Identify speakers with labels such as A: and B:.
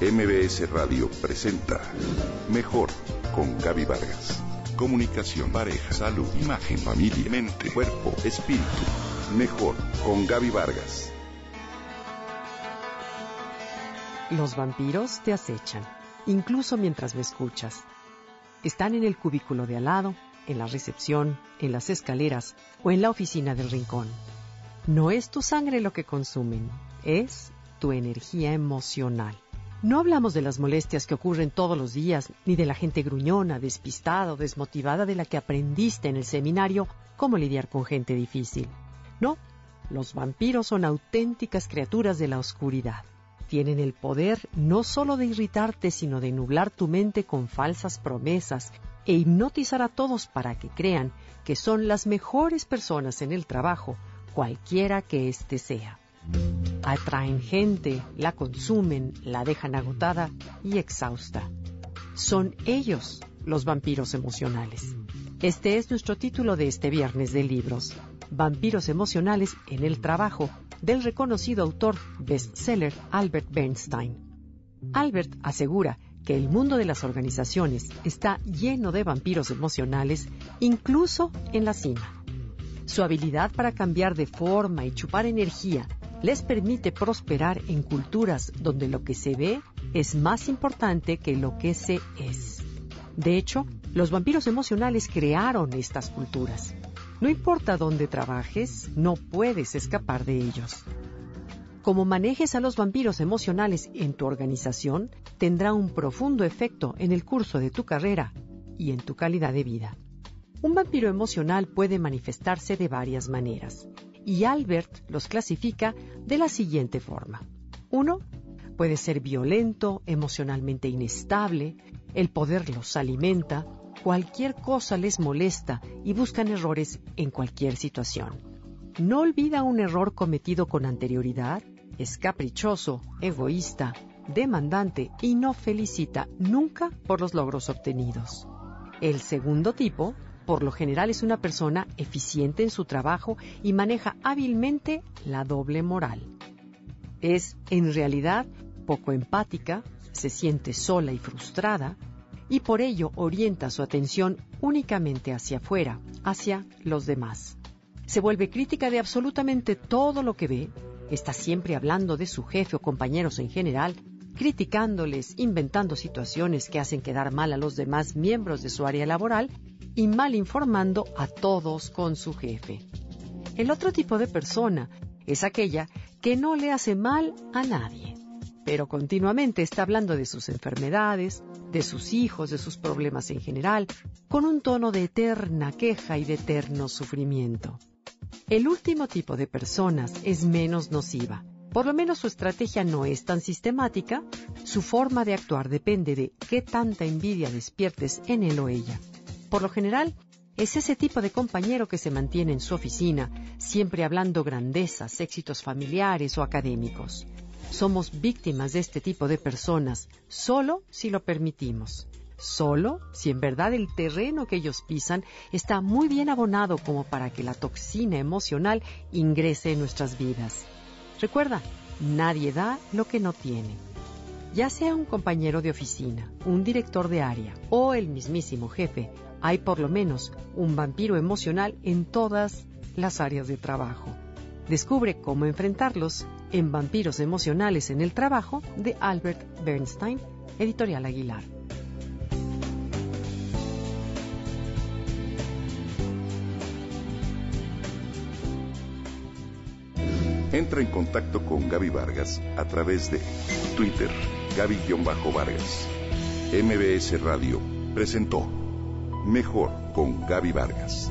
A: MBS Radio presenta Mejor con Gaby Vargas. Comunicación, pareja, salud, imagen, familia, mente, cuerpo, espíritu. Mejor con Gaby Vargas.
B: Los vampiros te acechan, incluso mientras me escuchas. Están en el cubículo de al lado, en la recepción, en las escaleras o en la oficina del rincón. No es tu sangre lo que consumen, es tu energía emocional. No hablamos de las molestias que ocurren todos los días, ni de la gente gruñona, despistada o desmotivada de la que aprendiste en el seminario cómo lidiar con gente difícil. No, los vampiros son auténticas criaturas de la oscuridad. Tienen el poder no solo de irritarte, sino de nublar tu mente con falsas promesas e hipnotizar a todos para que crean que son las mejores personas en el trabajo, cualquiera que éste sea. Atraen gente, la consumen, la dejan agotada y exhausta. Son ellos los vampiros emocionales. Este es nuestro título de este viernes de libros, Vampiros emocionales en el trabajo, del reconocido autor bestseller Albert Bernstein. Albert asegura que el mundo de las organizaciones está lleno de vampiros emocionales, incluso en la cima. Su habilidad para cambiar de forma y chupar energía les permite prosperar en culturas donde lo que se ve es más importante que lo que se es. De hecho, los vampiros emocionales crearon estas culturas. No importa dónde trabajes, no puedes escapar de ellos. Como manejes a los vampiros emocionales en tu organización, tendrá un profundo efecto en el curso de tu carrera y en tu calidad de vida. Un vampiro emocional puede manifestarse de varias maneras y Albert los clasifica de la siguiente forma. Uno, puede ser violento, emocionalmente inestable, el poder los alimenta, cualquier cosa les molesta y buscan errores en cualquier situación. No olvida un error cometido con anterioridad, es caprichoso, egoísta, demandante y no felicita nunca por los logros obtenidos. El segundo tipo por lo general es una persona eficiente en su trabajo y maneja hábilmente la doble moral. Es, en realidad, poco empática, se siente sola y frustrada, y por ello orienta su atención únicamente hacia afuera, hacia los demás. Se vuelve crítica de absolutamente todo lo que ve, está siempre hablando de su jefe o compañeros en general, criticándoles, inventando situaciones que hacen quedar mal a los demás miembros de su área laboral y mal informando a todos con su jefe. El otro tipo de persona es aquella que no le hace mal a nadie, pero continuamente está hablando de sus enfermedades, de sus hijos, de sus problemas en general, con un tono de eterna queja y de eterno sufrimiento. El último tipo de personas es menos nociva. Por lo menos su estrategia no es tan sistemática, su forma de actuar depende de qué tanta envidia despiertes en él o ella. Por lo general, es ese tipo de compañero que se mantiene en su oficina, siempre hablando grandezas, éxitos familiares o académicos. Somos víctimas de este tipo de personas solo si lo permitimos. Solo si en verdad el terreno que ellos pisan está muy bien abonado como para que la toxina emocional ingrese en nuestras vidas. Recuerda, nadie da lo que no tiene. Ya sea un compañero de oficina, un director de área o el mismísimo jefe, hay por lo menos un vampiro emocional en todas las áreas de trabajo. Descubre cómo enfrentarlos en Vampiros Emocionales en el Trabajo de Albert Bernstein, editorial Aguilar.
A: Entra en contacto con Gaby Vargas a través de Twitter, Gaby-Vargas. MBS Radio presentó Mejor con Gaby Vargas.